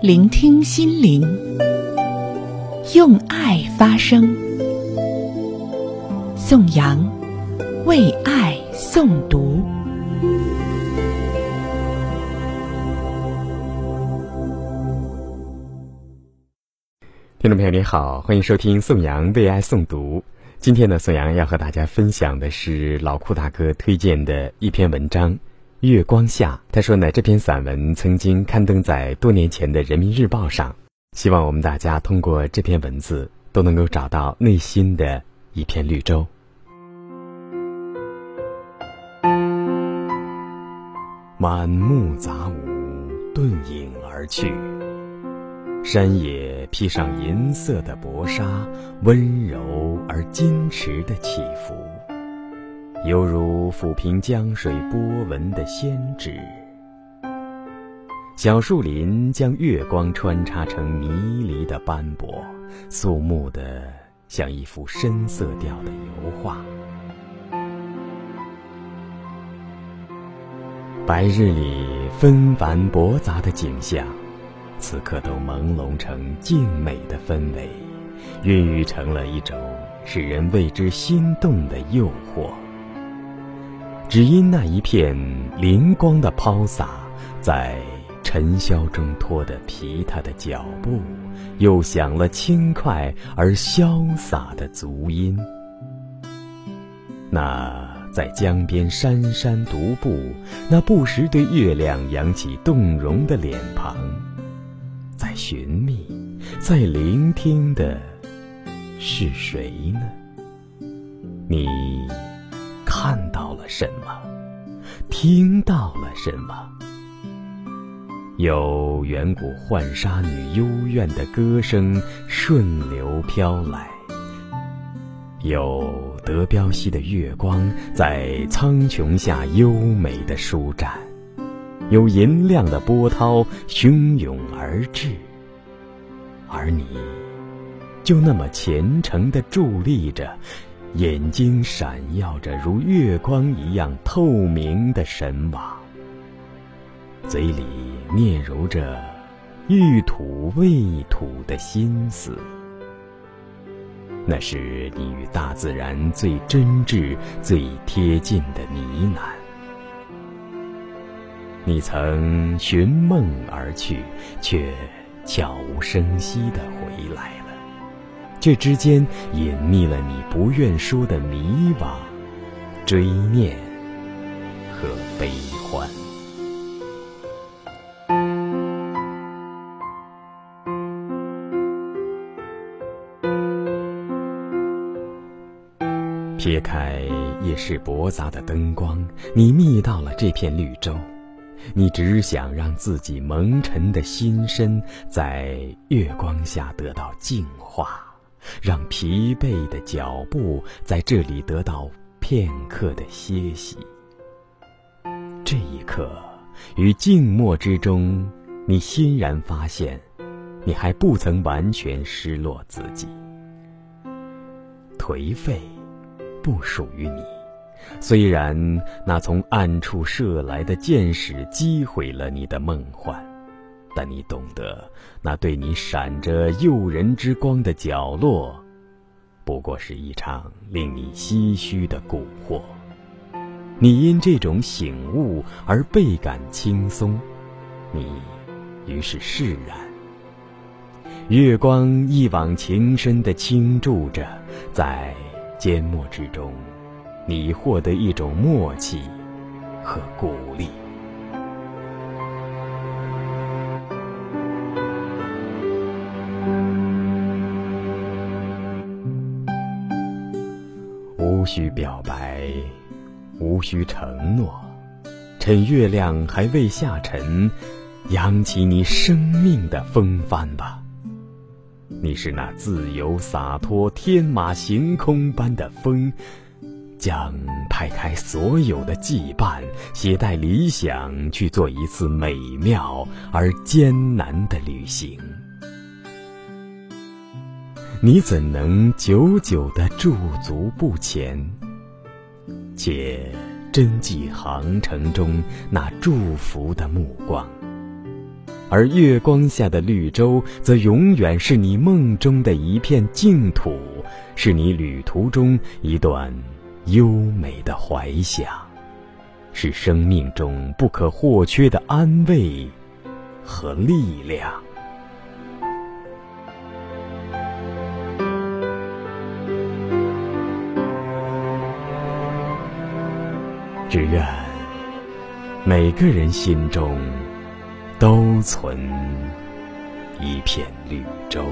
聆听心灵，用爱发声。宋阳为爱诵读。听众朋友您好，欢迎收听宋阳为爱诵读。今天呢，宋阳要和大家分享的是老库大哥推荐的一篇文章《月光下》。他说呢，这篇散文曾经刊登在多年前的《人民日报》上。希望我们大家通过这篇文字，都能够找到内心的一片绿洲。满目杂舞，遁影而去。山野披上银色的薄纱，温柔而矜持的起伏，犹如抚平江水波纹的仙指。小树林将月光穿插成迷离的斑驳，肃穆的像一幅深色调的油画。白日里纷繁驳杂的景象。此刻都朦胧成静美的氛围，孕育成了一种使人为之心动的诱惑。只因那一片灵光的抛洒，在尘嚣中拖得疲沓的脚步，又响了轻快而潇洒的足音。那在江边姗姗独步，那不时对月亮扬起动容的脸庞。在寻觅，在聆听的是谁呢？你看到什么？听到了什么？有远古浣纱女幽怨的歌声顺流飘来，有德彪西的月光在苍穹下优美的舒展。有银亮的波涛汹涌而至，而你，就那么虔诚地伫立着，眼睛闪耀着如月光一样透明的神往，嘴里嗫嚅着欲吐未吐的心思，那是你与大自然最真挚、最贴近的呢喃。你曾寻梦而去，却悄无声息地回来。这之间隐匿了你不愿说的迷惘、追念和悲欢。撇开夜市驳杂的灯光，你觅到了这片绿洲。你只想让自己蒙尘的心身在月光下得到净化，让疲惫的脚步在这里得到片刻的歇息。这一刻，于静默之中，你欣然发现，你还不曾完全失落自己。颓废，不属于你。虽然那从暗处射来的箭矢击毁了你的梦幻，但你懂得，那对你闪着诱人之光的角落，不过是一场令你唏嘘的蛊惑。你因这种醒悟而倍感轻松，你于是释然。月光一往情深地倾注着，在缄默之中。你获得一种默契和鼓励。需表白，无需承诺，趁月亮还未下沉，扬起你生命的风帆吧。你是那自由洒脱、天马行空般的风。将拍开所有的羁绊，携带理想去做一次美妙而艰难的旅行。你怎能久久的驻足不前？且珍记航程中那祝福的目光。而月光下的绿洲，则永远是你梦中的一片净土，是你旅途中一段优美的怀想，是生命中不可或缺的安慰和力量。只愿每个人心中。都存一片绿洲。